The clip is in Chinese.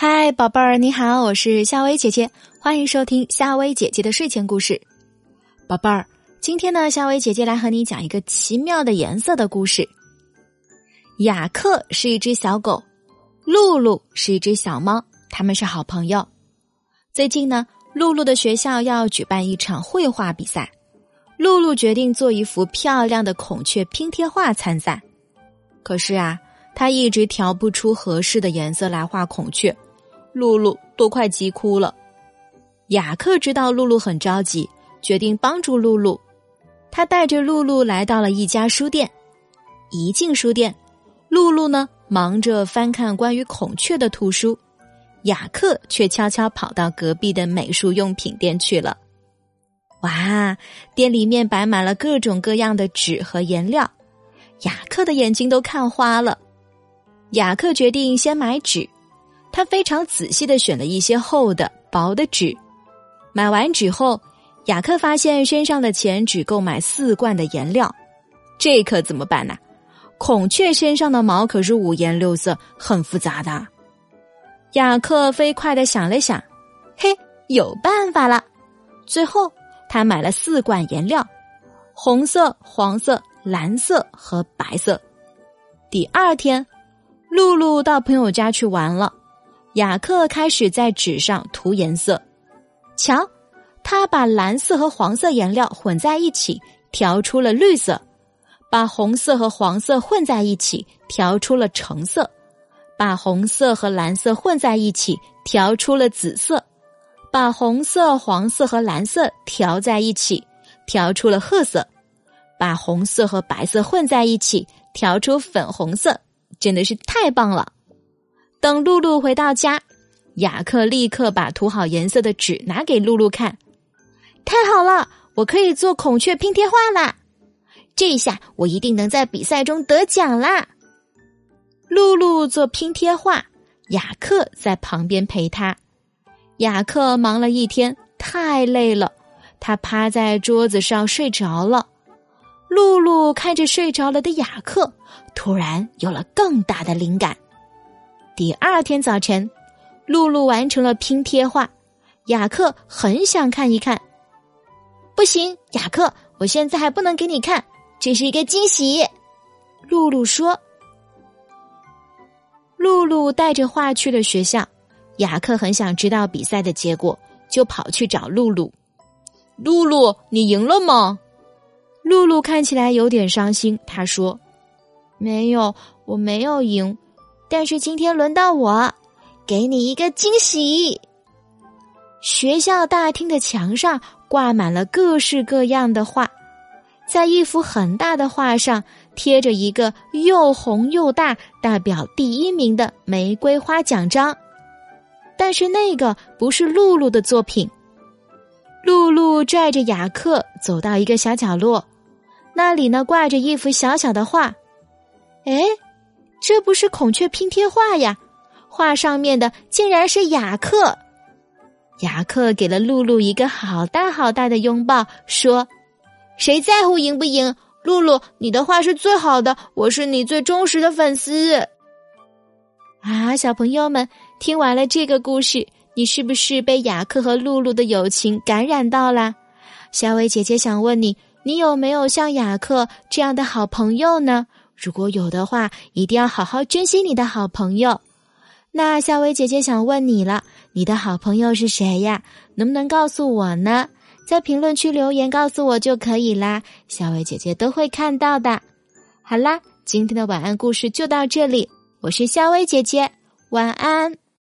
嗨，宝贝儿，你好，我是夏薇姐姐，欢迎收听夏薇姐姐的睡前故事。宝贝儿，今天呢，夏薇姐姐来和你讲一个奇妙的颜色的故事。雅克是一只小狗，露露是一只小猫，他们是好朋友。最近呢，露露的学校要举办一场绘画比赛，露露决定做一幅漂亮的孔雀拼贴画参赛。可是啊，她一直调不出合适的颜色来画孔雀。露露都快急哭了，雅克知道露露很着急，决定帮助露露。他带着露露来到了一家书店，一进书店，露露呢忙着翻看关于孔雀的图书，雅克却悄悄跑到隔壁的美术用品店去了。哇，店里面摆满了各种各样的纸和颜料，雅克的眼睛都看花了。雅克决定先买纸。他非常仔细的选了一些厚的、薄的纸。买完纸后，雅克发现身上的钱只够买四罐的颜料，这可怎么办呢？孔雀身上的毛可是五颜六色，很复杂的。雅克飞快的想了想，嘿，有办法了！最后，他买了四罐颜料：红色、黄色、蓝色和白色。第二天，露露到朋友家去玩了。雅克开始在纸上涂颜色，瞧，他把蓝色和黄色颜料混在一起，调出了绿色；把红色和黄色混在一起，调出了橙色；把红色和蓝色混在一起，调出了紫色；把红色、黄色和蓝色调在一起，调出了褐色；把红色和白色混在一起，调出粉红色。真的是太棒了！等露露回到家，雅克立刻把涂好颜色的纸拿给露露看。太好了，我可以做孔雀拼贴画啦！这下我一定能在比赛中得奖啦！露露做拼贴画，雅克在旁边陪他。雅克忙了一天，太累了，他趴在桌子上睡着了。露露看着睡着了的雅克，突然有了更大的灵感。第二天早晨，露露完成了拼贴画。雅克很想看一看，不行，雅克，我现在还不能给你看，这是一个惊喜。露露说。露露带着画去了学校。雅克很想知道比赛的结果，就跑去找露露。露露，你赢了吗？露露看起来有点伤心。她说：“没有，我没有赢。”但是今天轮到我，给你一个惊喜。学校大厅的墙上挂满了各式各样的画，在一幅很大的画上贴着一个又红又大、代表第一名的玫瑰花奖章。但是那个不是露露的作品。露露拽着雅克走到一个小角落，那里呢挂着一幅小小的画。哎。这不是孔雀拼贴画呀，画上面的竟然是雅克。雅克给了露露一个好大好大的拥抱，说：“谁在乎赢不赢？露露，你的画是最好的，我是你最忠实的粉丝。”啊，小朋友们，听完了这个故事，你是不是被雅克和露露的友情感染到了？小伟姐姐想问你，你有没有像雅克这样的好朋友呢？如果有的话，一定要好好珍惜你的好朋友。那夏薇姐姐想问你了，你的好朋友是谁呀？能不能告诉我呢？在评论区留言告诉我就可以啦，夏薇姐姐都会看到的。好啦，今天的晚安故事就到这里，我是夏薇姐姐，晚安。